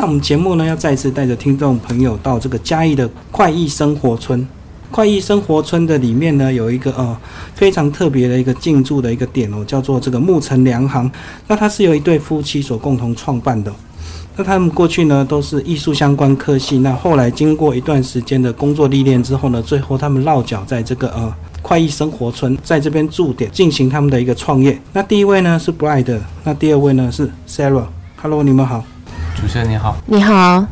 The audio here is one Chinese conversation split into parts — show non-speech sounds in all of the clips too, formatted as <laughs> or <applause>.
那我们节目呢，要再次带着听众朋友到这个嘉义的快意生活村。快意生活村的里面呢，有一个呃非常特别的一个进驻的一个点哦，叫做这个木城良行。那它是由一对夫妻所共同创办的。那他们过去呢都是艺术相关科系，那后来经过一段时间的工作历练之后呢，最后他们落脚在这个呃快意生活村，在这边驻点进行他们的一个创业。那第一位呢是 Bride，那第二位呢是 Sarah。Hello，你们好。主持人你好，你好。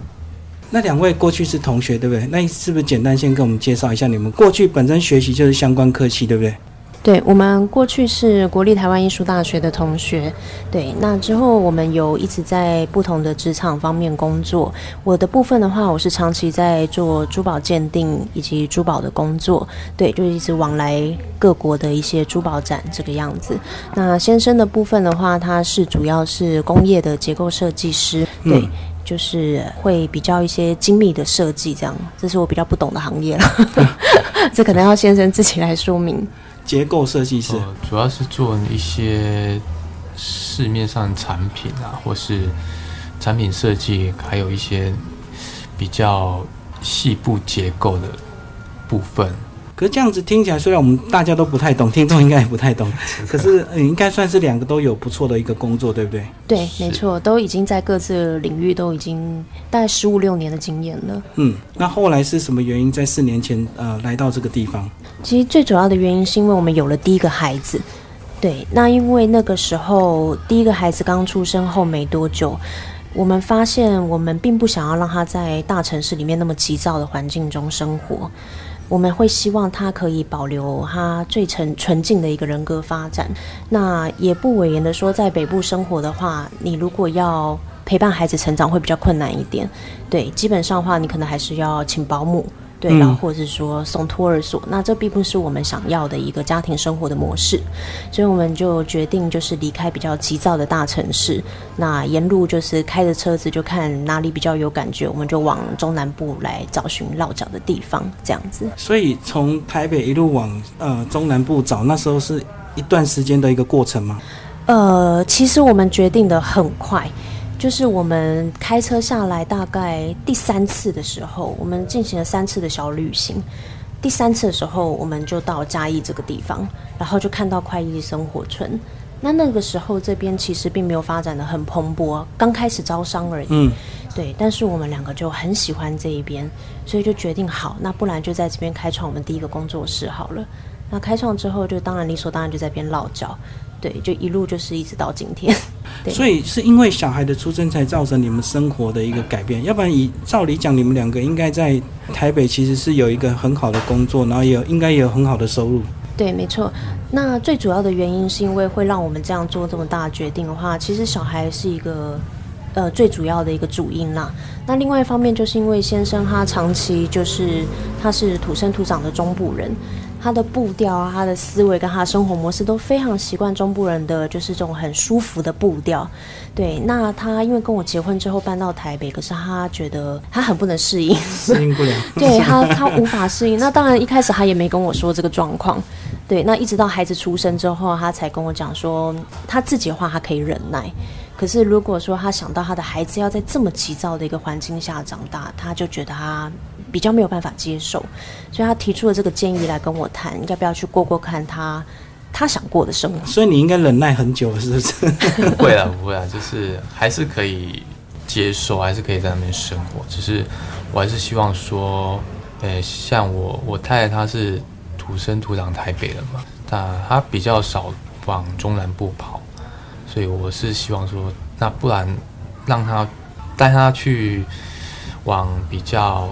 那两位过去是同学，对不对？那是不是简单先跟我们介绍一下你们过去本身学习就是相关科系，对不对？对，我们过去是国立台湾艺术大学的同学。对，那之后我们有一直在不同的职场方面工作。我的部分的话，我是长期在做珠宝鉴定以及珠宝的工作。对，就一直往来各国的一些珠宝展这个样子。那先生的部分的话，他是主要是工业的结构设计师。对。就是会比较一些精密的设计，这样，这是我比较不懂的行业了。<laughs> 这可能要先生自己来说明。结构设计师主要是做一些市面上产品啊，或是产品设计，还有一些比较细部结构的部分。可是这样子听起来，虽然我们大家都不太懂，听众应该也不太懂，<laughs> 可是应该算是两个都有不错的一个工作，对不对？对，没错，都已经在各自领域都已经大概十五六年的经验了。嗯，那后来是什么原因在四年前呃来到这个地方？其实最主要的原因是因为我们有了第一个孩子。对，那因为那个时候第一个孩子刚出生后没多久，我们发现我们并不想要让他在大城市里面那么急躁的环境中生活。我们会希望他可以保留他最纯纯净的一个人格发展。那也不委言的说，在北部生活的话，你如果要陪伴孩子成长，会比较困难一点。对，基本上的话，你可能还是要请保姆。对，然后或者是说送托儿所，那这并不是我们想要的一个家庭生活的模式，所以我们就决定就是离开比较急躁的大城市，那沿路就是开着车子就看哪里比较有感觉，我们就往中南部来找寻落脚的地方，这样子。所以从台北一路往呃中南部找，那时候是一段时间的一个过程吗？呃，其实我们决定的很快。就是我们开车下来大概第三次的时候，我们进行了三次的小旅行。第三次的时候，我们就到嘉义这个地方，然后就看到快意生活村。那那个时候这边其实并没有发展的很蓬勃，刚开始招商而已。嗯，对。但是我们两个就很喜欢这一边，所以就决定好，那不然就在这边开创我们第一个工作室好了。那开创之后，就当然理所当然就在边落脚。对，就一路就是一直到今天。所以是因为小孩的出生才造成你们生活的一个改变，要不然以照理讲，你们两个应该在台北其实是有一个很好的工作，然后也有应该也有很好的收入。对，没错。那最主要的原因是因为会让我们这样做这么大的决定的话，其实小孩是一个呃最主要的一个主因啦。那另外一方面就是因为先生他长期就是他是土生土长的中部人。他的步调啊，他的思维跟他的生活模式都非常习惯中部人的，就是这种很舒服的步调。对，那他因为跟我结婚之后搬到台北，可是他觉得他很不能适应，适应不了。<laughs> 对他，他无法适应。那当然一开始他也没跟我说这个状况。对，那一直到孩子出生之后，他才跟我讲说，他自己的话他可以忍耐。可是如果说他想到他的孩子要在这么急躁的一个环境下长大，他就觉得他。比较没有办法接受，所以他提出了这个建议来跟我谈，要不要去过过看他他想过的生活。所以你应该忍耐很久，是不是？<laughs> 不会啊，不会啊，就是还是可以接受，还是可以在那边生活。只是我还是希望说，呃，像我我太太她是土生土长台北人嘛，但她比较少往中南部跑，所以我是希望说，那不然让他带他去往比较。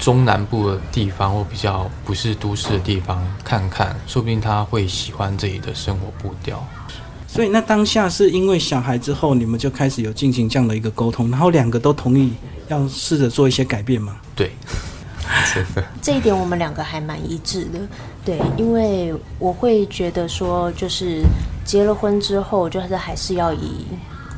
中南部的地方或比较不是都市的地方看看，说不定他会喜欢这里的生活步调。所以那当下是因为小孩之后，你们就开始有进行这样的一个沟通，然后两个都同意要试着做一些改变吗？对，<laughs> 这一点我们两个还蛮一致的。对，因为我会觉得说，就是结了婚之后，就是还是要以。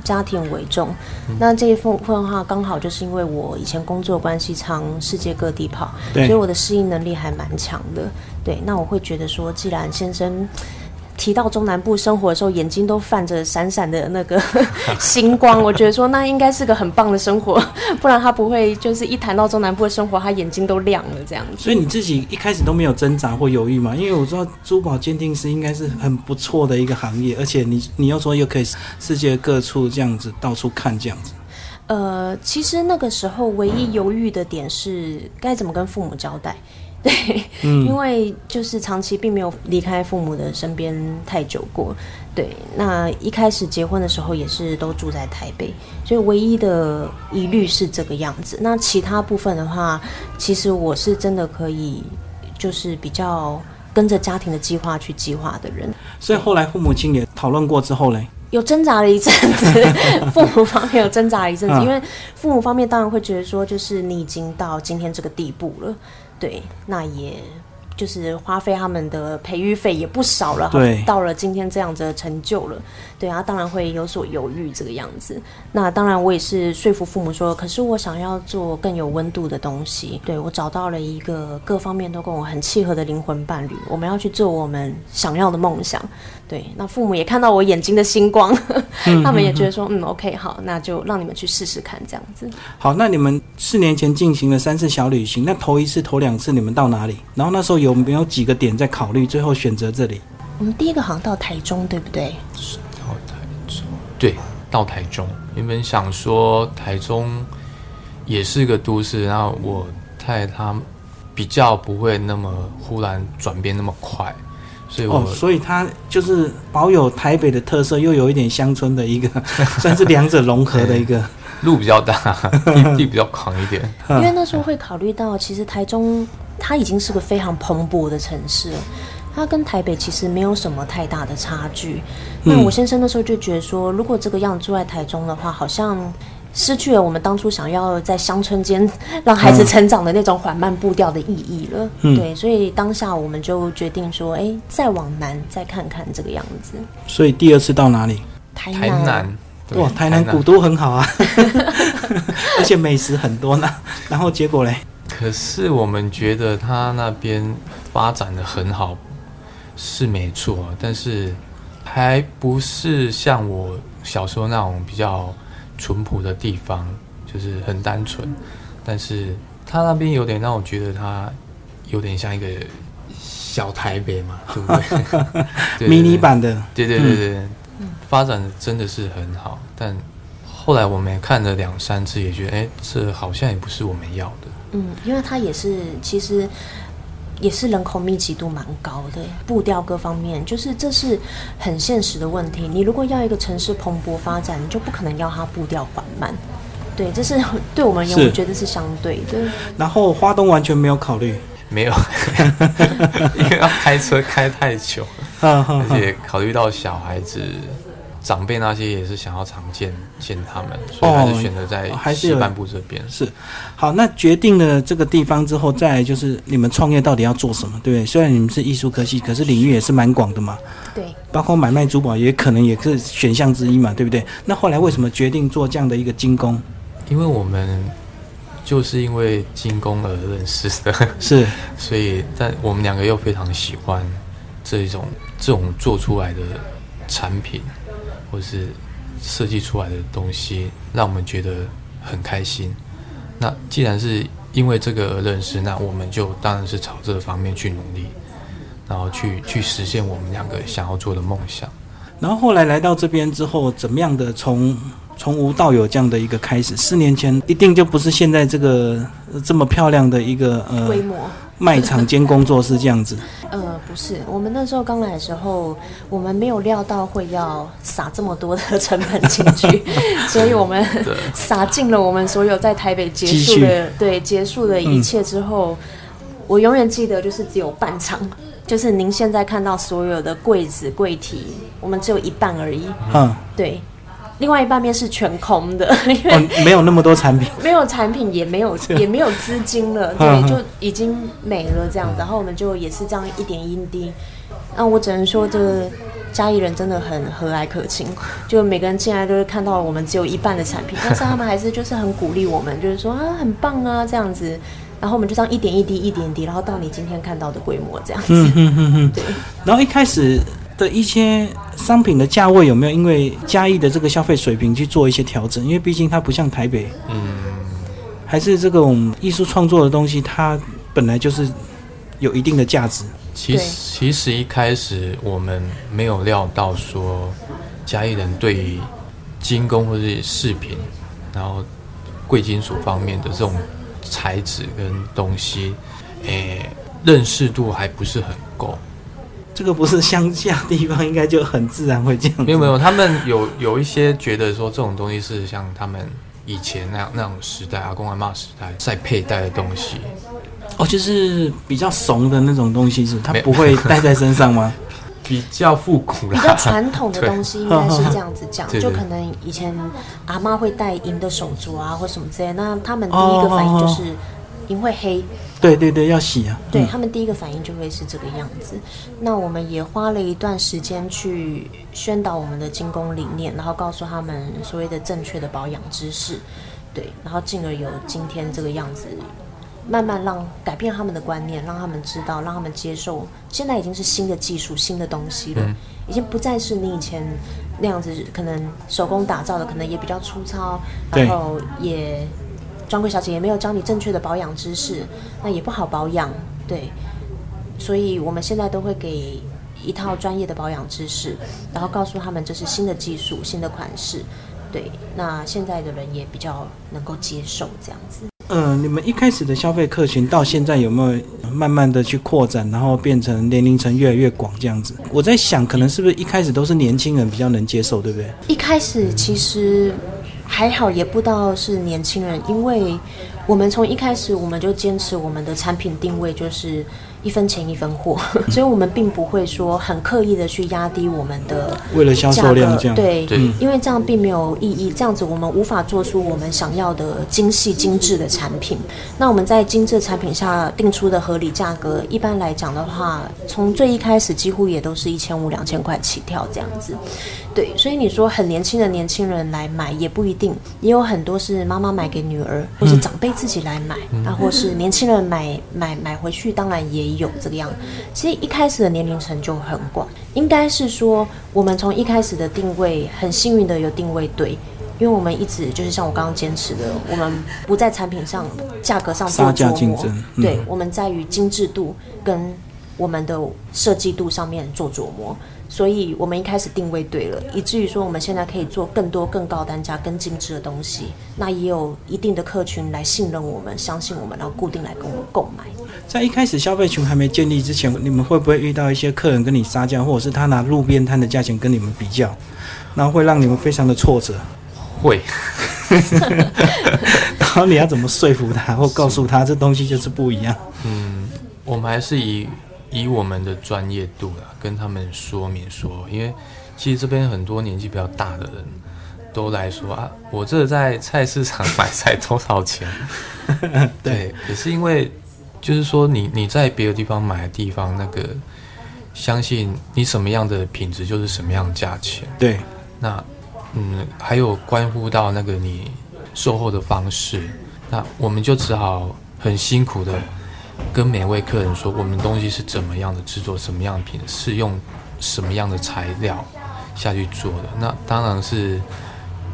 家庭为重，那这一份份话刚好就是因为我以前工作关系，常世界各地跑，所以我的适应能力还蛮强的。对，那我会觉得说，既然先生提到中南部生活的时候，眼睛都泛着闪闪的那个 <laughs> 星光。我觉得说那应该是个很棒的生活，不然他不会就是一谈到中南部的生活，他眼睛都亮了这样子。所以你自己一开始都没有挣扎或犹豫嘛？因为我知道珠宝鉴定师应该是很不错的一个行业，而且你你又说又可以世界各处这样子到处看这样子。呃，其实那个时候唯一犹豫的点是该怎么跟父母交代。<laughs> 对，因为就是长期并没有离开父母的身边太久过。对，那一开始结婚的时候也是都住在台北，所以唯一的疑虑是这个样子。那其他部分的话，其实我是真的可以，就是比较跟着家庭的计划去计划的人。所以后来父母亲也讨论过之后嘞，有挣扎了一阵子，<laughs> 父母方面有挣扎了一阵子，因为父母方面当然会觉得说，就是你已经到今天这个地步了。对，那也就是花费他们的培育费也不少了，对，到了今天这样子的成就了，对啊，当然会有所犹豫这个样子。那当然，我也是说服父母说，可是我想要做更有温度的东西，对我找到了一个各方面都跟我很契合的灵魂伴侣，我们要去做我们想要的梦想。对，那父母也看到我眼睛的星光，<laughs> 他们也觉得说，嗯，OK，好，那就让你们去试试看，这样子。好，那你们四年前进行了三次小旅行，那头一次、头两次你们到哪里？然后那时候有没有几个点在考虑，最后选择这里？我们第一个好像到台中，对不对？对，到台中。原本想说台中也是个都市，然后我太太她比较不会那么忽然转变那么快。所以哦，所以它就是保有台北的特色，又有一点乡村的一个，<laughs> 算是两者融合的一个。路比较大，<laughs> 地比较广一点。因为那时候会考虑到，其实台中它已经是个非常蓬勃的城市了，它跟台北其实没有什么太大的差距。那我先生那时候就觉得说，如果这个样住在台中的话，好像。失去了我们当初想要在乡村间让孩子成长的那种缓慢步调的意义了。对，所以当下我们就决定说，哎，再往南再看看这个样子。所以第二次到哪里？台南。哇，台南古都很好啊，<laughs> 而且美食很多呢。然后结果嘞？可是我们觉得他那边发展的很好，是没错，但是还不是像我小时候那种比较。淳朴的地方就是很单纯，但是他那边有点让我觉得他有点像一个小台北嘛，对不对？<laughs> 迷你版的，对对对对，发展真的是很好。但后来我们也看了两三次，也觉得哎，这好像也不是我们要的。嗯，因为它也是其实。也是人口密集度蛮高的，步调各方面，就是这是很现实的问题。你如果要一个城市蓬勃发展，你就不可能要它步调缓慢。对，这是 <laughs> 对我们而言，我觉得是相对的。然后花东完全没有考虑，没有，<laughs> 因为要开车开太久，而且考虑到小孩子。长辈那些也是想要常见见他们，所以还是选择在西半部这边。是，好，那决定了这个地方之后，再来就是你们创业到底要做什么，对不对？虽然你们是艺术科系，可是领域也是蛮广的嘛。对。包括买卖珠宝，也可能也是选项之一嘛，对不对？那后来为什么决定做这样的一个精工？因为我们就是因为精工而认识的，是，<laughs> 所以但我们两个又非常喜欢这种这种做出来的产品。或是设计出来的东西，让我们觉得很开心。那既然是因为这个而认识，那我们就当然是朝这个方面去努力，然后去去实现我们两个想要做的梦想。然后后来来到这边之后，怎么样的从从无到有这样的一个开始？四年前一定就不是现在这个这么漂亮的一个呃规模。卖场兼工作室这样子，呃，不是，我们那时候刚来的时候，我们没有料到会要撒这么多的成本进去，<laughs> 所以我们撒尽了我们所有在台北结束的对结束的一切之后，我永远记得就是只有半场，就是您现在看到所有的柜子柜体，我们只有一半而已，嗯，对。另外一半面是全空的，<laughs> 因为没有那么多产品，<laughs> 没有产品，也没有 <laughs> 也没有资金了，对，就已经没了这样。然后我们就也是这样一点一滴。那我只能说，这个嘉义人真的很和蔼可亲，就每个人进来都是看到我们只有一半的产品，但是他们还是就是很鼓励我们，就是说啊很棒啊这样子。然后我们就这样一点一滴一点滴，然后到你今天看到的规模这样子。对。然后一开始的一些商品的价位有没有因为嘉义的这个消费水平去做一些调整？因为毕竟它不像台北，嗯，还是这种艺术创作的东西，它本来就是有一定的价值。其实其实一开始我们没有料到说嘉义人对于精工或是饰品，然后贵金属方面的这种材质跟东西，诶、认识度还不是很够。这个不是乡下地方，应该就很自然会这样。没有没有，他们有有一些觉得说这种东西是像他们以前那样那种时代阿公阿妈时代在佩戴的东西，哦，就是比较怂的那种东西是，它没不会带在 <laughs> 身上吗？比较复古比较。传统的东西应该是这样子讲，<laughs> 就可能以前阿妈会戴银的手镯啊，或什么之类，那他们第一个反应就是银会黑，对对对，要洗啊。嗯对他们第一个反应就会是这个样子。那我们也花了一段时间去宣导我们的精工理念，然后告诉他们所谓的正确的保养知识，对，然后进而有今天这个样子。慢慢让改变他们的观念，让他们知道，让他们接受。现在已经是新的技术、新的东西了，已经不再是你以前那样子，可能手工打造的，可能也比较粗糙，然后也专柜小姐也没有教你正确的保养知识，那也不好保养，对。所以我们现在都会给一套专业的保养知识，然后告诉他们这是新的技术、新的款式，对。那现在的人也比较能够接受这样子。嗯、你们一开始的消费客群到现在有没有慢慢的去扩展，然后变成年龄层越来越广这样子？我在想，可能是不是一开始都是年轻人比较能接受，对不对？一开始其实还好，也不到是年轻人，因为我们从一开始我们就坚持我们的产品定位就是一分钱一分货，<laughs> <laughs> 所以我们并不会说很刻意的去压低我们的为了销价格售量这样。对，对因为这样并没有意义，这样子我们无法做出我们想要的精细精致的产品。那我们在精致产品下定出的合理价格，一般来讲的话，从最一开始几乎也都是一千五、两千块起跳这样子。对，所以你说很年轻的年轻人来买也不一定，也有很多是妈妈买给女儿，或是长辈自己来买，啊，或是年轻人买买买回去，当然也有这个样。其实一开始的年龄层就很广，应该是说我们从一开始的定位很幸运的有定位对。因为我们一直就是像我刚刚坚持的，我们不在产品上、价格上做琢磨，竞争嗯对，我们在于精致度跟我们的设计度上面做琢磨，所以我们一开始定位对了，以至于说我们现在可以做更多、更高单价、更精致的东西。那也有一定的客群来信任我们、相信我们，然后固定来跟我们购买。在一开始消费群还没建立之前，你们会不会遇到一些客人跟你杀价，或者是他拿路边摊的价钱跟你们比较，然后会让你们非常的挫折？会，<laughs> <laughs> 然后你要怎么说服他，或告诉他这东西就是不一样？嗯，我们还是以以我们的专业度啦，跟他们说明说，因为其实这边很多年纪比较大的人都来说啊，我这在菜市场买菜多少钱？<laughs> 对，也是因为就是说你你在别的地方买的地方，那个相信你什么样的品质就是什么样的价钱。对，那嗯，还有关乎到那个你售后的方式，那我们就只好很辛苦的跟每位客人说，我们东西是怎么样的制作，什么样的品，是用什么样的材料下去做的。那当然是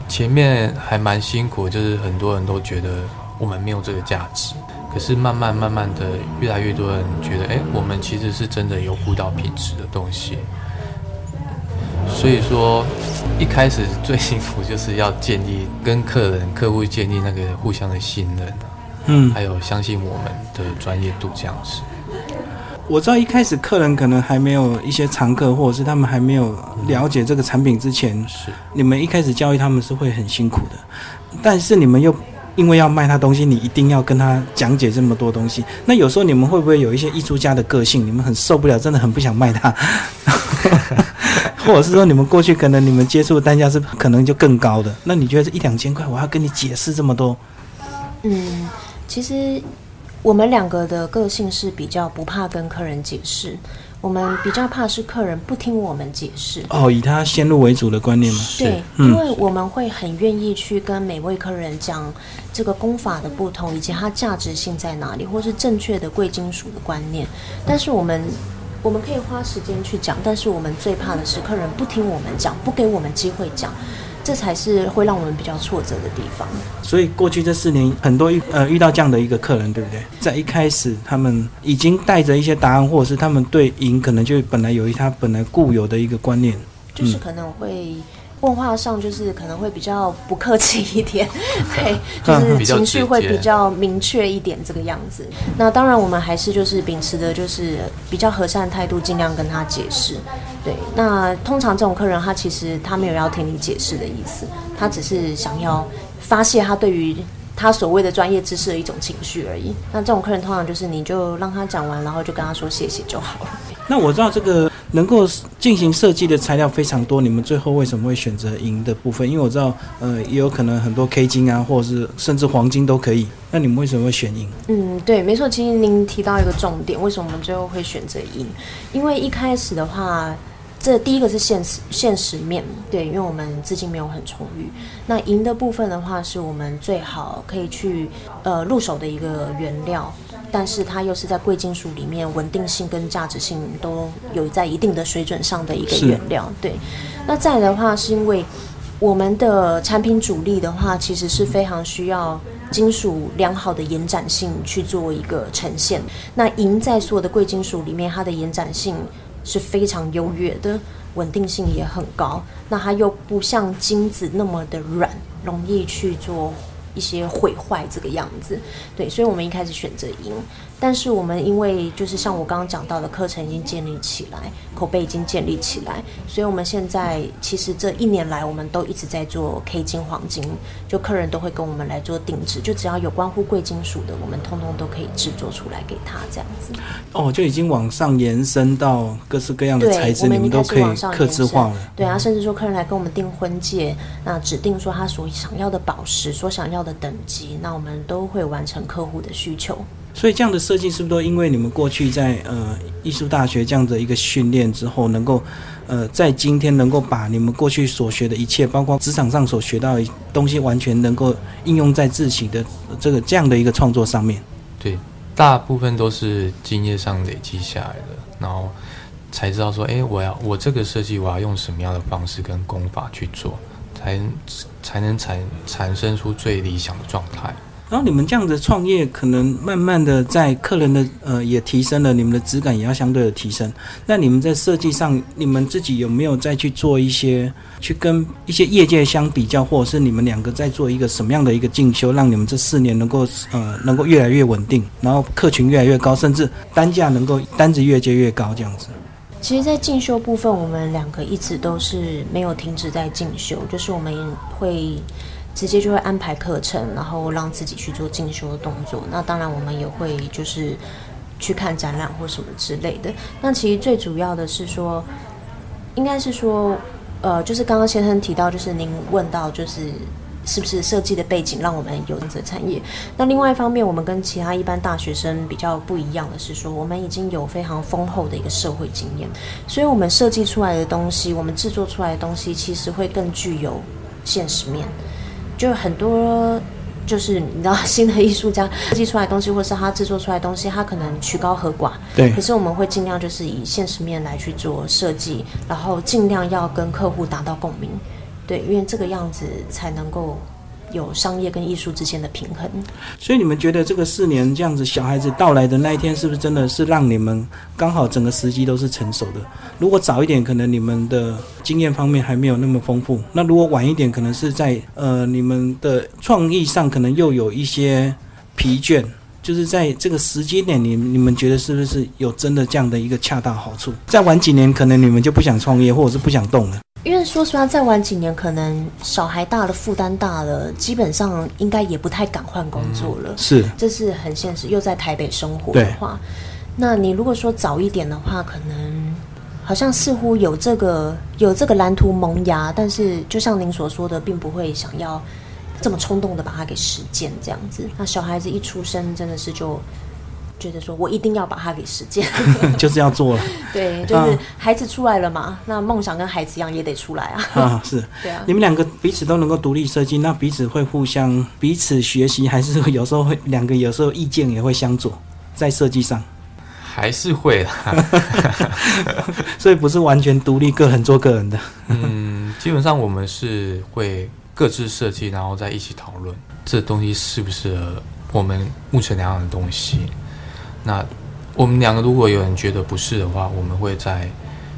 前面还蛮辛苦，就是很多人都觉得我们没有这个价值。可是慢慢慢慢的，越来越多人觉得，哎，我们其实是真的有顾到品质的东西。所以说，一开始最 <laughs> 辛苦就是要建立跟客人、客户建立那个互相的信任，嗯，还有相信我们的专业度这样子。我知道一开始客人可能还没有一些常客，或者是他们还没有了解这个产品之前，是，你们一开始教育他们是会很辛苦的，但是你们又因为要卖他东西，你一定要跟他讲解这么多东西。那有时候你们会不会有一些艺术家的个性，你们很受不了，真的很不想卖他，<laughs> 或者是说你们过去可能你们接触的单价是可能就更高的，那你觉得这一两千块，我要跟你解释这么多？嗯，其实我们两个的个性是比较不怕跟客人解释，我们比较怕是客人不听我们解释。哦，以他先入为主的观念吗？对，嗯因为我们会很愿意去跟每位客人讲这个功法的不同，以及它价值性在哪里，或是正确的贵金属的观念。但是我们我们可以花时间去讲，但是我们最怕的是客人不听我们讲，不给我们机会讲，这才是会让我们比较挫折的地方。所以过去这四年，很多遇呃遇到这样的一个客人，对不对？在一开始，他们已经带着一些答案，或者是他们对赢可能就本来有一他本来固有的一个观念，就是可能会。问话上就是可能会比较不客气一点，<laughs> 对，就是情绪会比较明确一点这个样子。那当然我们还是就是秉持的就是比较和善态度，尽量跟他解释。对，那通常这种客人他其实他没有要听你解释的意思，他只是想要发泄他对于他所谓的专业知识的一种情绪而已。那这种客人通常就是你就让他讲完，然后就跟他说谢谢就好了。那我知道这个。能够进行设计的材料非常多，你们最后为什么会选择银的部分？因为我知道，呃，也有可能很多 K 金啊，或者是甚至黄金都可以。那你们为什么会选银？嗯，对，没错。其实您提到一个重点，为什么我们最后会选择银？因为一开始的话，这第一个是现实现实面对，因为我们资金没有很充裕。那银的部分的话，是我们最好可以去呃入手的一个原料。但是它又是在贵金属里面，稳定性跟价值性都有在一定的水准上的一个原料。对，那再来的话，是因为我们的产品主力的话，其实是非常需要金属良好的延展性去做一个呈现。那银在所有的贵金属里面，它的延展性是非常优越的，稳定性也很高。那它又不像金子那么的软，容易去做。一些毁坏这个样子，对，所以我们一开始选择银。但是我们因为就是像我刚刚讲到的课程已经建立起来，口碑已经建立起来，所以我们现在其实这一年来我们都一直在做 K 金黄金，就客人都会跟我们来做定制，就只要有关乎贵金属的，我们通通都可以制作出来给他这样子。哦，就已经往上延伸到各式各样的材质，你们都可以刻制化了。对啊，甚至说客人来跟我们订婚戒，那指定说他所想要的宝石，所想要的等级，那我们都会完成客户的需求。所以这样的设计是不是都因为你们过去在呃艺术大学这样的一个训练之后，能够呃在今天能够把你们过去所学的一切，包括职场上所学到的东西，完全能够应用在自己的这个这样的一个创作上面？对，大部分都是经验上累积下来的，然后才知道说，哎，我要我这个设计我要用什么样的方式跟功法去做，才才能产产生出最理想的状态。然后你们这样子创业，可能慢慢的在客人的呃也提升了，你们的质感也要相对的提升。那你们在设计上，你们自己有没有再去做一些，去跟一些业界相比较，或者是你们两个在做一个什么样的一个进修，让你们这四年能够呃能够越来越稳定，然后客群越来越高，甚至单价能够单子越接越高这样子。其实，在进修部分，我们两个一直都是没有停止在进修，就是我们会。直接就会安排课程，然后让自己去做进修的动作。那当然，我们也会就是去看展览或什么之类的。那其实最主要的是说，应该是说，呃，就是刚刚先生提到，就是您问到，就是是不是设计的背景让我们有这产业。那另外一方面，我们跟其他一般大学生比较不一样的是说，我们已经有非常丰厚的一个社会经验，所以我们设计出来的东西，我们制作出来的东西，其实会更具有现实面。就很多，就是你知道，新的艺术家设计出来东西，或是他制作出来东西，他可能曲高和寡。对。可是我们会尽量就是以现实面来去做设计，然后尽量要跟客户达到共鸣。对，因为这个样子才能够。有商业跟艺术之间的平衡，所以你们觉得这个四年这样子，小孩子到来的那一天，是不是真的是让你们刚好整个时机都是成熟的？如果早一点，可能你们的经验方面还没有那么丰富；那如果晚一点，可能是在呃你们的创意上可能又有一些疲倦。就是在这个时间点，你你们觉得是不是有真的这样的一个恰到好处？再晚几年，可能你们就不想创业，或者是不想动了。因为说实话，再晚几年，可能小孩大了，负担大了，基本上应该也不太敢换工作了。是，这是很现实。又在台北生活的话，那你如果说早一点的话，可能好像似乎有这个有这个蓝图萌芽，但是就像您所说的，并不会想要这么冲动的把它给实践这样子。那小孩子一出生，真的是就。觉得说，我一定要把它给实践，<laughs> 就是要做了。<laughs> 对，就是孩子出来了嘛，那梦想跟孩子一样也得出来啊。啊，是。<laughs> 对啊。你们两个彼此都能够独立设计，那彼此会互相彼此学习，还是有时候会两个有时候意见也会相左在设计上？还是会啦，所以不是完全独立个人做个人的。嗯，基本上我们是会各自设计，然后再一起讨论这东西适不适合我们目前两样的东西。那我们两个如果有人觉得不是的话，我们会在，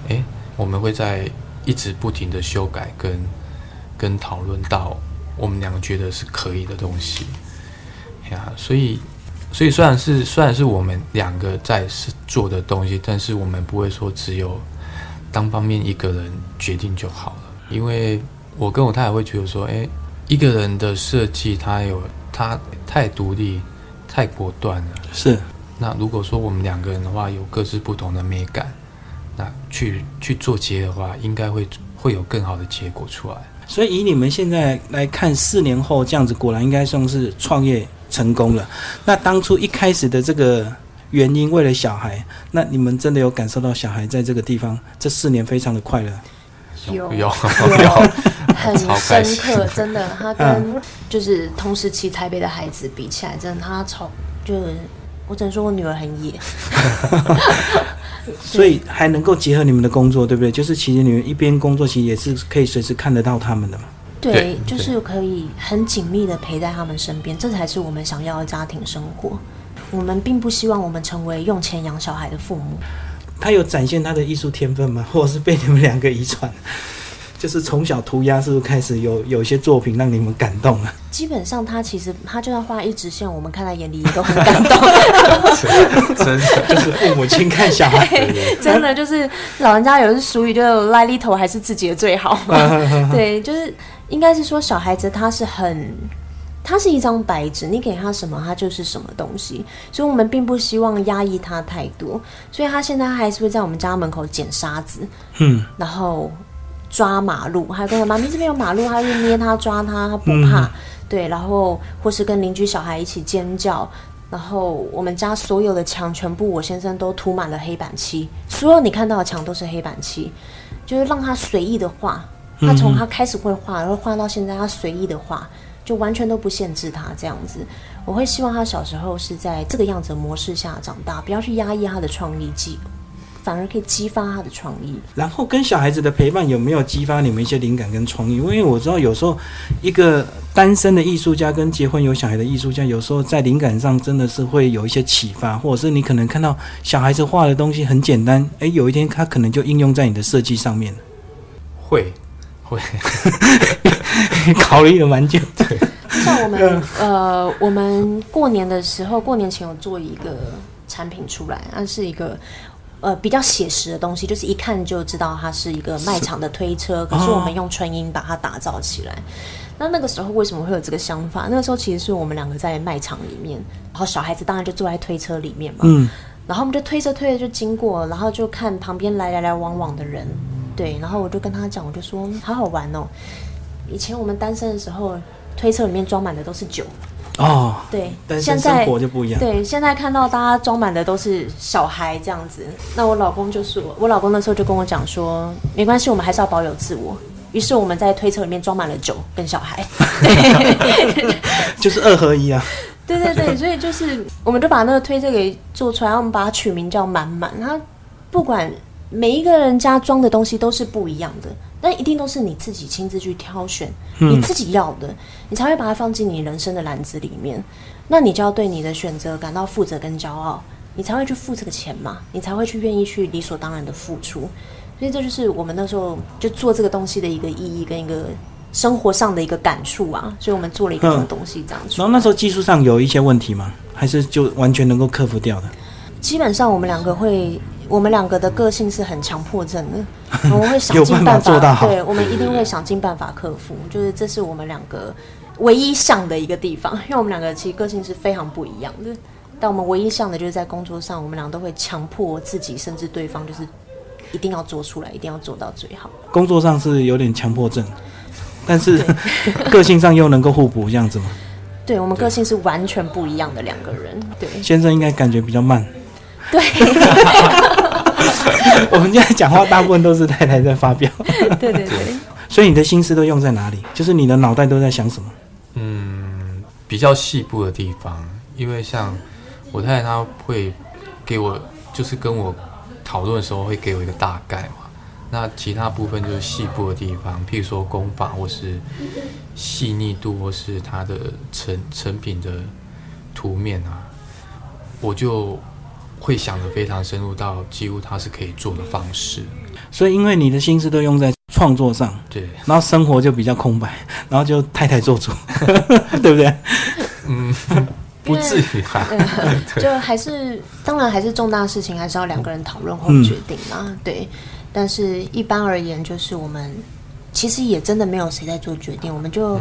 诶，我们会在一直不停的修改跟跟讨论到我们两个觉得是可以的东西。呀，所以所以虽然是虽然是我们两个在是做的东西，但是我们不会说只有单方面一个人决定就好了，因为我跟我太太会觉得说，诶，一个人的设计他有他太独立、太果断了。是，那如果说我们两个人的话有各自不同的美感，那去去做结的话，应该会会有更好的结果出来。所以以你们现在来看，四年后这样子，果然应该算是创业成功了。那当初一开始的这个原因，为了小孩，那你们真的有感受到小孩在这个地方这四年非常的快乐？有有有很深刻，真的，他跟就是同时期台北的孩子比起来，真的他超就是我只能说我女儿很野，<laughs> 所以还能够结合你们的工作，对不对？就是其实你们一边工作，其实也是可以随时看得到他们的嘛。对对，就是可以很紧密的陪在他们身边，这才是我们想要的家庭生活。我们并不希望我们成为用钱养小孩的父母。他有展现他的艺术天分吗？或者是被你们两个遗传？就是从小涂鸦，是不是开始有有一些作品让你们感动了？基本上，他其实他就算画一直线，我们看在眼里也都很感动。真的就是父母亲看小孩，<laughs> 真的就是老人家有句俗语，就是来里头还是自己的最好嘛。对，就是应该是说小孩子他是很，他是一张白纸，你给他什么，他就是什么东西。所以我们并不希望压抑他太多，所以他现在还是会在我们家门口捡沙子，嗯，然后抓马路，还有跟我妈咪这边有马路，他就捏他抓他，他不怕。对，然后或是跟邻居小孩一起尖叫。然后我们家所有的墙全部我先生都涂满了黑板漆，所有你看到的墙都是黑板漆，就是让他随意的画。他从他开始会画，然后画到现在他随意的画，就完全都不限制他这样子。我会希望他小时候是在这个样子的模式下长大，不要去压抑他的创意技，反而可以激发他的创意。然后跟小孩子的陪伴有没有激发你们一些灵感跟创意？因为我知道有时候一个单身的艺术家跟结婚有小孩的艺术家，有时候在灵感上真的是会有一些启发，或者是你可能看到小孩子画的东西很简单，诶，有一天他可能就应用在你的设计上面。会会，考虑了蛮久，对像我们呃，我们过年的时候，过年前有做一个产品出来，那是一个呃比较写实的东西，就是一看就知道它是一个卖场的推车，可是我们用纯音把它打造起来。那那个时候为什么会有这个想法？那个时候其实是我们两个在卖场里面，然后小孩子当然就坐在推车里面嘛，嗯，然后我们就推着推着就经过，然后就看旁边来来来往往的人，对，然后我就跟他讲，我就说好好玩哦。以前我们单身的时候，推车里面装满的都是酒，哦，对，单身现在生活就不一样。对，现在看到大家装满的都是小孩这样子，那我老公就说，我老公那时候就跟我讲说，没关系，我们还是要保有自我。于是我们在推车里面装满了酒跟小孩，对 <laughs> 就是二合一啊。<laughs> 对对对，所以就是我们就把那个推车给做出来，我们把它取名叫满满。它不管每一个人家装的东西都是不一样的，但一定都是你自己亲自去挑选，你自己要的，你才会把它放进你人生的篮子里面。那你就要对你的选择感到负责跟骄傲，你才会去付这个钱嘛，你才会去愿意去理所当然的付出。所以这就是我们那时候就做这个东西的一个意义跟一个生活上的一个感触啊。所以我们做了一个这个东西这样出来。然后那时候技术上有一些问题吗？还是就完全能够克服掉的？基本上我们两个会，我们两个的个性是很强迫症的，<laughs> 我们会想尽办法尽办做到好对，我们一定会想尽办法克服，就是这是我们两个唯一像的一个地方，因为我们两个其实个性是非常不一样的。但我们唯一像的就是在工作上，我们俩都会强迫自己，甚至对方，就是一定要做出来，一定要做到最好。工作上是有点强迫症，但是 <laughs> 个性上又能够互补，这样子吗？对我们个性是完全不一样的两个人。对先生应该感觉比较慢。对 <laughs> <laughs> 我们现在讲话大部分都是太太在发表，对对对，所以你的心思都用在哪里？就是你的脑袋都在想什么？嗯，比较细部的地方，因为像我太太她会给我，就就是跟我讨论的时候会给我一个大概嘛。那其他部分就是细部的地方，譬如说工法或是细腻度，或是它的成成品的图面啊，我就会想得非常深入到几乎他是可以做的方式。所以因为你的心思都用在创作上，对，然后生活就比较空白，然后就太太做主，<laughs> 对不对？嗯，不至于吧？<laughs> 对，就还是当然还是重大事情，还是要两个人讨论后决定嘛。对，但是一般而言，就是我们其实也真的没有谁在做决定，我们就。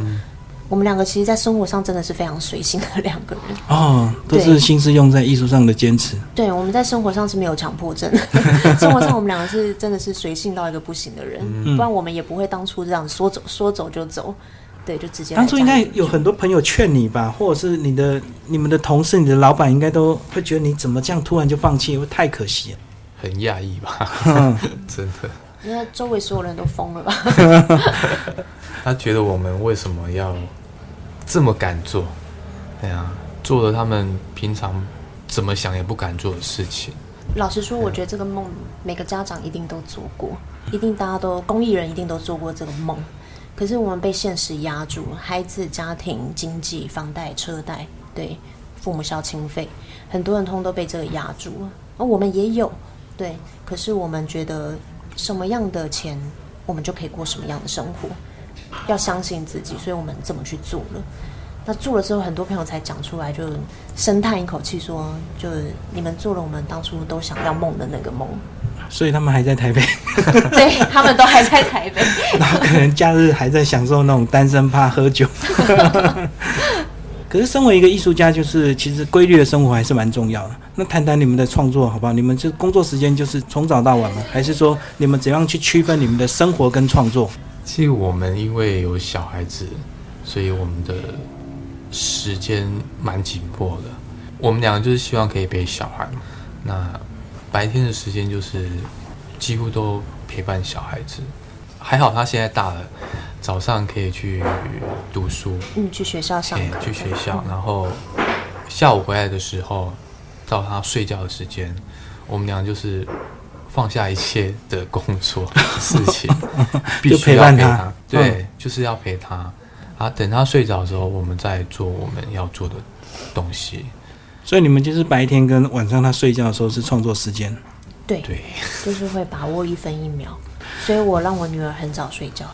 我们两个其实，在生活上真的是非常随性的两个人哦，都是心思用在艺术上的坚持。对，我们在生活上是没有强迫症，<laughs> 生活上我们两个是真的是随性到一个不行的人，不然我们也不会当初这样说走说走就走，对，就直接。当初应该有很多朋友劝你吧，或者是你的、你们的同事、你的老板，应该都会觉得你怎么这样突然就放弃，会太可惜了，很讶异吧？<laughs> 真的。因为周围所有人都疯了吧？<laughs> 他觉得我们为什么要？这么敢做，对啊，做了他们平常怎么想也不敢做的事情。老实说，我觉得这个梦每个家长一定都做过，一定大家都公益人一定都做过这个梦。可是我们被现实压住，孩子、家庭、经济、房贷、车贷，对，父母孝亲费，很多人通都被这个压住了。而我们也有，对，可是我们觉得什么样的钱，我们就可以过什么样的生活。要相信自己，所以我们这么去做了。那做了之后，很多朋友才讲出来，就深叹一口气，说：“就是你们做了我们当初都想要梦的那个梦。”所以他们还在台北，<laughs> 对他们都还在台北，<laughs> 然后可能假日还在享受那种单身怕喝酒。<laughs> 可是，身为一个艺术家，就是其实规律的生活还是蛮重要的。那谈谈你们的创作好不好？你们这工作时间就是从早到晚吗？还是说你们怎样去区分你们的生活跟创作？其实我们因为有小孩子，所以我们的时间蛮紧迫的。我们两个就是希望可以陪小孩嘛。那白天的时间就是几乎都陪伴小孩子。还好他现在大了，早上可以去读书，嗯，去学校上课，去学校。然后下午回来的时候，到他睡觉的时间，我们俩就是。放下一切的工作 <laughs> 事情，<laughs> 必须要陪他。对，就是要陪他啊！等他睡着的时候，我们再做我们要做的东西。所以你们就是白天跟晚上他睡觉的时候是创作时间。对对，就是会把握一分一秒。所以我让我女儿很早睡觉，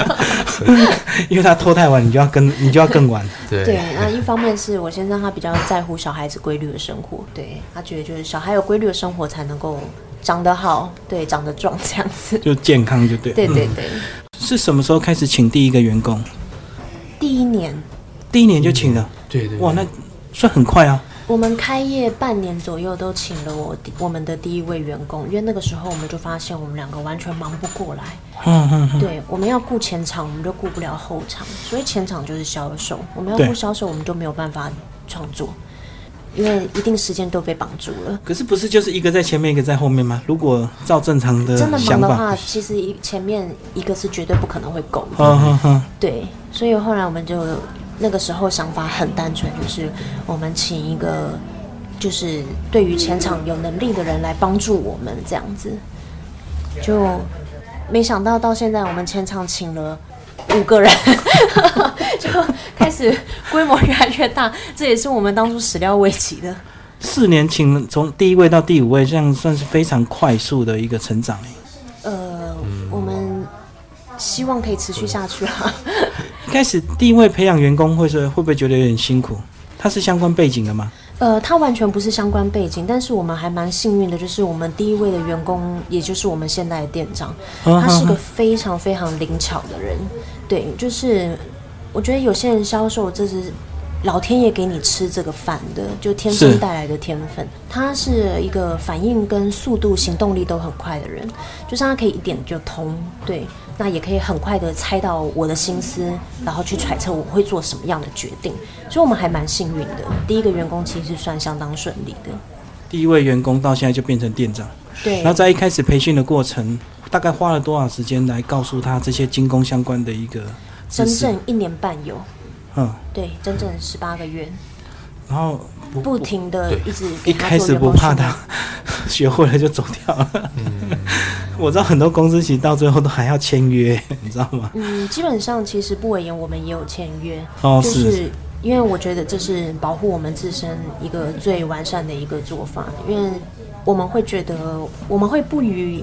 <laughs> 因为她拖太晚，你就要跟你就要更晚。对对，那一方面是我先生他比较在乎小孩子规律的生活，对他觉得就是小孩有规律的生活才能够。长得好，对，长得壮，这样子 <laughs> 就健康，就对。对对对。是什么时候开始请第一个员工？第一年。第一年就请了。对对。哇，那算很快啊。我们开业半年左右都请了我我们的第一位员工，因为那个时候我们就发现我们两个完全忙不过来。嗯嗯嗯。对，我们要顾前场，我们就顾不了后场，所以前场就是销售，我们要顾销售，我们就没有办法创作。因为一定时间都被绑住了。可是不是就是一个在前面，一个在后面吗？如果照正常的真的忙的话，其实一前面一个是绝对不可能会够的。对，所以后来我们就那个时候想法很单纯，就是我们请一个就是对于前场有能力的人来帮助我们这样子。就没想到到现在我们前场请了。五个人 <laughs> 就开始规模越来越大，这也是我们当初始料未及的。四年请从第一位到第五位，这样算是非常快速的一个成长呃，我们希望可以持续下去啊。<laughs> 一开始第一位培养员工，会是会不会觉得有点辛苦？他是相关背景的吗？呃，他完全不是相关背景，但是我们还蛮幸运的，就是我们第一位的员工，也就是我们现在的店长，他是个非常非常灵巧的人。对，就是我觉得有些人销售，这是老天爷给你吃这个饭的，就天生带来的天分。他是一个反应跟速度、行动力都很快的人，就是他可以一点就通。对。那也可以很快的猜到我的心思，然后去揣测我会做什么样的决定，所以我们还蛮幸运的。第一个员工其实算相当顺利的。第一位员工到现在就变成店长，对。然后在一开始培训的过程，大概花了多少时间来告诉他这些精工相关的一个？真正一年半有，嗯，对，真正十八个月。然后不停的一直一开始不怕他，<laughs> 学会了就走掉了。嗯，<laughs> 我知道很多公司其实到最后都还要签约，<laughs> 你知道吗？嗯，基本上其实不委言，我们也有签约，哦，就是。是因为我觉得这是保护我们自身一个最完善的一个做法，因为我们会觉得我们会不遗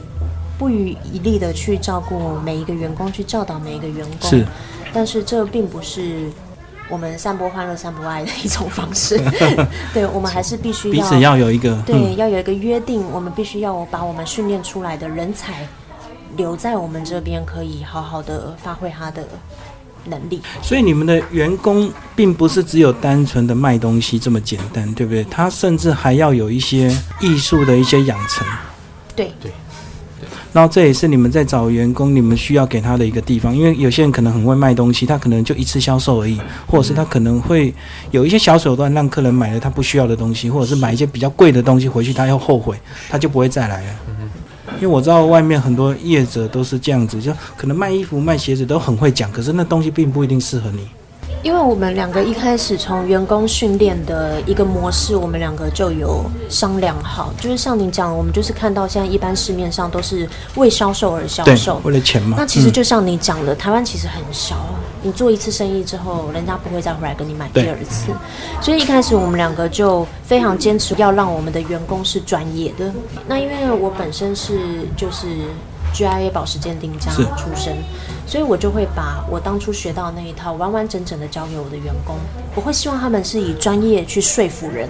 不遗余力的去照顾每一个员工，去教导每一个员工，是，但是这并不是我们散播欢乐、散播爱的一种方式。<laughs> 对，我们还是必须要彼此要有一个对，嗯要有一个约定，我们必须要把我们训练出来的人才留在我们这边，可以好好的发挥他的能力。所以你们的员工并不是只有单纯的卖东西这么简单，对不对？他甚至还要有一些艺术的一些养成。对，然后这也是你们在找员工，你们需要给他的一个地方，因为有些人可能很会卖东西，他可能就一次销售而已，或者是他可能会有一些小手段让客人买了他不需要的东西，或者是买一些比较贵的东西回去，他又后悔，他就不会再来了。因为我知道外面很多业者都是这样子，就可能卖衣服、卖鞋子都很会讲，可是那东西并不一定适合你。因为我们两个一开始从员工训练的一个模式，我们两个就有商量好，就是像你讲，我们就是看到现在一般市面上都是为销售而销售，，为了钱嘛。那其实嗯就像你讲的，台湾其实很小啊，你做一次生意之后，人家不会再回来跟你买第二次。所以一开始我们两个就非常坚持要让我们的员工是专业的。那因为我本身是就是 GIA 保时鉴定家出身，所以我就会把我当初学到的那一套完完整整的教给我的员工。我会希望他们是以专业去说服人。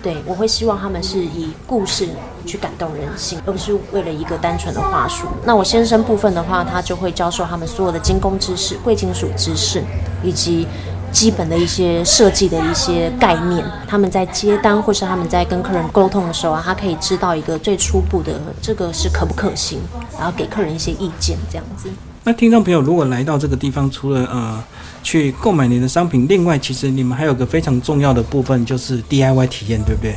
对，我会希望他们是以故事去感动人心，而不是为了一个单纯的话术。那我先生部分的话，他就会教授他们所有的精工知识、贵金属知识，以及基本的一些设计的一些概念。他们在接单或是他们在跟客人沟通的时候啊，他可以知道一个最初步的这个是可不可行，然后给客人一些意见，这样子。那听众朋友如果来到这个地方，除了呃去购买您的商品，另外其实你们还有个非常重要的部分就是 DIY 体验，对不对？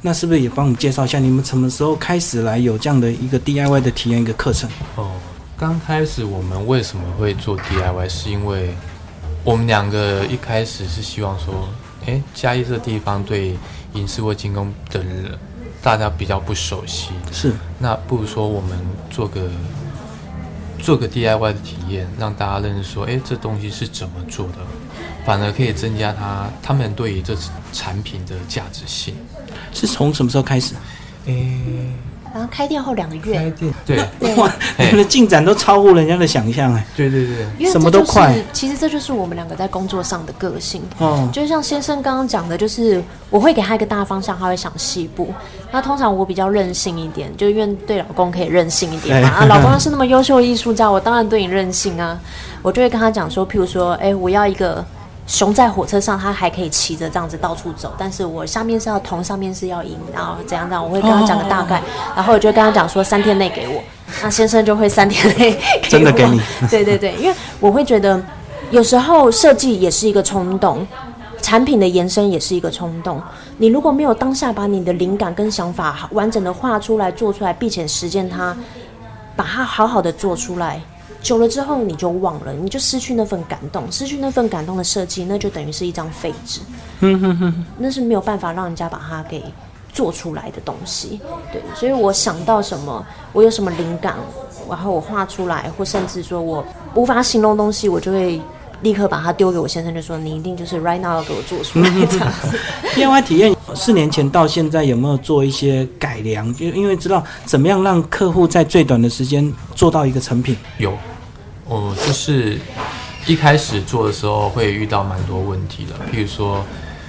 那是不是也帮我们介绍一下你们什么时候开始来有这样的一个 DIY 的体验一个课程？哦，刚开始我们为什么会做 DIY，是因为我们两个一开始是希望说，诶，嘉义这个地方对影视或精工的人，大家比较不熟悉，是那不如说我们做个做个 DIY 的体验，让大家认识说，诶，这东西是怎么做的，反而可以增加他他们对于这产品的价值性。是从什么时候开始？诶，然后开店后两个月，店对哇，<laughs> <laughs> 你们的进展都超乎人家的想象哎！对对对，因为什么都快其实这就是我们两个在工作上的个性。哦，就像先生刚刚讲的，就是我会给他一个大方向，他会想细部。那通常我比较任性一点，就因为对老公可以任性一点嘛。哎啊，老公是那么优秀的艺术家，我当然对你任性啊。我就会跟他讲说，譬如说，哎，我要一个熊在火车上，它还可以骑着这样子到处走，但是我下面是要铜，上面是要银，然后怎样怎样，我会跟他讲个大概，然后我就跟他讲说三天内给我，那先生就会三天内真的给你。<laughs> 对对对，因为我会觉得有时候设计也是一个冲动，产品的延伸也是一个冲动。你如果没有当下把你的灵感跟想法完整的画出来、做出来，并且实践它，把它好好的做出来，久了之后你就忘了，你就失去那份感动，失去那份感动的设计，那就等于是一张废纸。那是没有办法让人家把它给做出来的东西。对，所以我想到什么，我有什么灵感，然后我画出来，或甚至说我无法形容东西，我就会立刻把它丢给我先生，就说你一定就是 right now 要给我做出来这样子。<laughs> DIY 体验四年前到现在有没有做一些改良？就因为知道怎么样让客户在最短的时间做到一个成品。有，我就是一开始做的时候会遇到蛮多问题的，譬如说，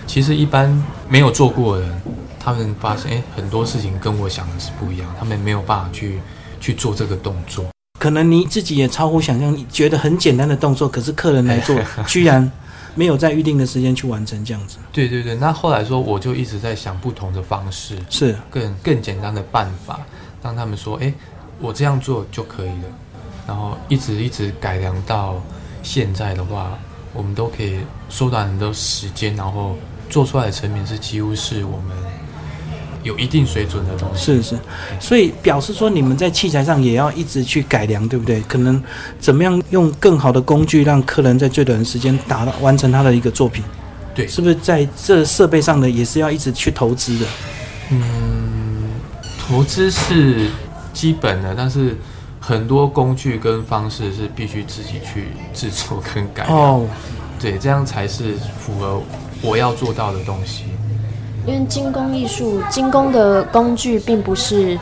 其实一般没有做过的人，他们发现诶很多事情跟我想的是不一样，他们没有办法去去做这个动作。可能你自己也超乎想象，你觉得很简单的动作，可是客人来做，居然没有在预定的时间去完成这样子。对对对，那后来说我就一直在想不同的方式，是，更更简单的办法，让他们说，诶，我这样做就可以了。然后一直一直改良到现在的话，我们都可以缩短很多时间，然后做出来的成品是几乎是我们有一定水准的东西。是是，所以表示说你们在器材上也要一直去改良，对不对？可能怎么样用更好的工具，让客人在最短的时间达到完成他的一个作品，对，是不是在这设备上的也是要一直去投资的？嗯，投资是基本的，但是很多工具跟方式是必须自己去制作跟改良。哦，对，这样才是符合我要做到的东西。因为精工艺术，精工的工具并不是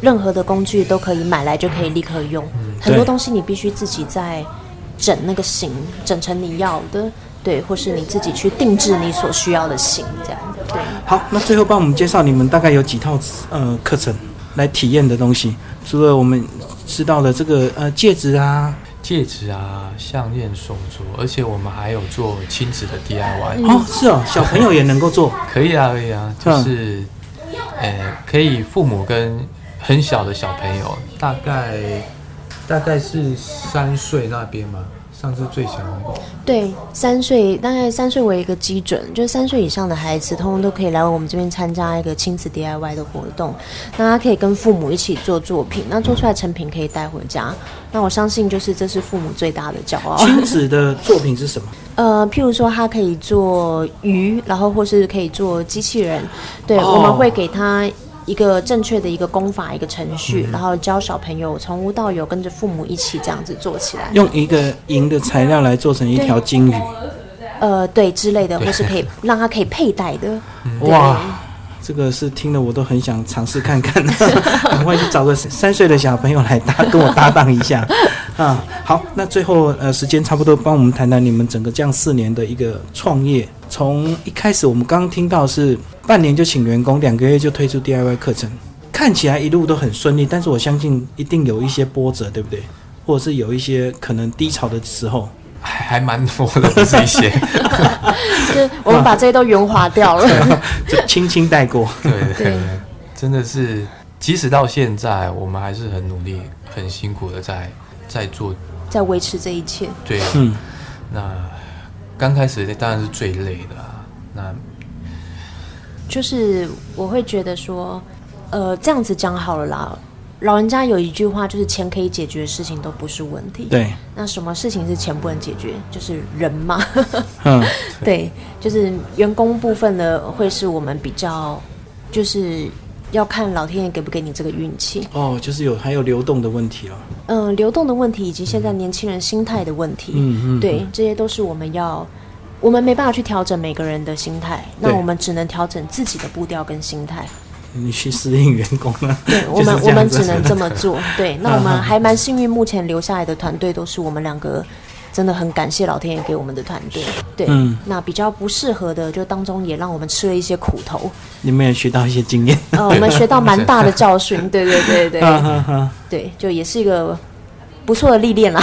任何的工具都可以买来就可以立刻用，很多东西你必须自己在整那个型，整成你要的，对，或是你自己去定制你所需要的型，这样，对。好，那最后帮我们介绍你们大概有几套呃课程来体验的东西，除了我们知道的这个呃戒指啊，戒指啊、项链、手镯，而且我们还有做亲子的 DIY。哦是哦，小朋友也能够做，<laughs> 可以啊，可以啊，就是，呃，可以父母跟很小的小朋友，大概大概是三岁那边嘛，上次最小的对，三岁大概三岁为一个基准，就是三岁以上的孩子，通通都可以来我们这边参加一个亲子 DIY 的活动。那他可以跟父母一起做作品，那做出来成品可以带回家。那我相信，就是这是父母最大的骄傲。亲子的作品是什么？<laughs> 呃，譬如说，他可以做鱼，然后或是可以做机器人。对，哦我们会给他一个正确的一个功法、一个程序，然后教小朋友从无到有，跟着父母一起这样子做起来。用一个银的材料来做成一条金鱼，呃，对之类的，或是可以让他可以佩戴的。哇！这个是听了我都很想尝试看看，<laughs> 赶快去找个三岁的小朋友来搭跟我搭档一下啊！好，那最后呃时间差不多，帮我们谈谈你们整个这样四年的一个创业。从一开始我们刚刚听到是半年就请员工，两个月就推出 DIY 课程，看起来一路都很顺利，但是我相信一定有一些波折，对不对？或者是有一些可能低潮的时候。还还蛮多的，不是一些。<laughs> 就是我们把这些都圆滑掉了。<laughs> 就轻轻带过。<laughs> 对对对对，真的是，即使到现在，我们还是很努力、很辛苦的在在做。在维持这一切。对，嗯，那刚开始当然是最累的啊。那就是我会觉得说，呃，这样子讲好了啦。老人家有一句话，就是钱可以解决的事情都不是问题。对，那什么事情是钱不能解决？就是人嘛。嗯，<laughs> 对，就是员工部分的会是我们比较，就是要看老天爷给不给你这个运气。哦，就是有还有流动的问题哦。嗯、流动的问题以及现在年轻人心态的问题。嗯嗯，对，这些都是我们要，我们没办法去调整每个人的心态，那我们只能调整自己的步调跟心态。你去适应员工啊。对 <laughs> 我们，我们只能这么做。对，那我们 <laughs> 还蛮幸运，目前留下来的团队都是我们两个。真的很感谢老天爷给我们的团队，对，嗯。那比较不适合的，就当中也让我们吃了一些苦头，你们也学到一些经验。呃，我们学到蛮大的教训，<laughs> 对对对对。<laughs> 对，就也是一个不错的历练啦。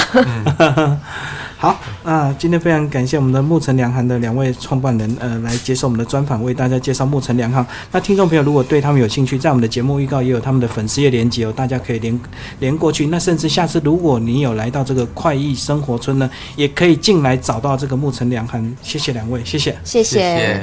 好那，今天非常感谢我们的木城良行的两位创办人，呃，来接受我们的专访，为大家介绍木城良行。那听众朋友如果对他们有兴趣，在我们的节目预告也有他们的粉丝页连接哦，大家可以连连过去。那甚至下次如果你有来到这个快意生活村呢，也可以进来找到这个木城良行。谢谢两位，谢。谢谢谢。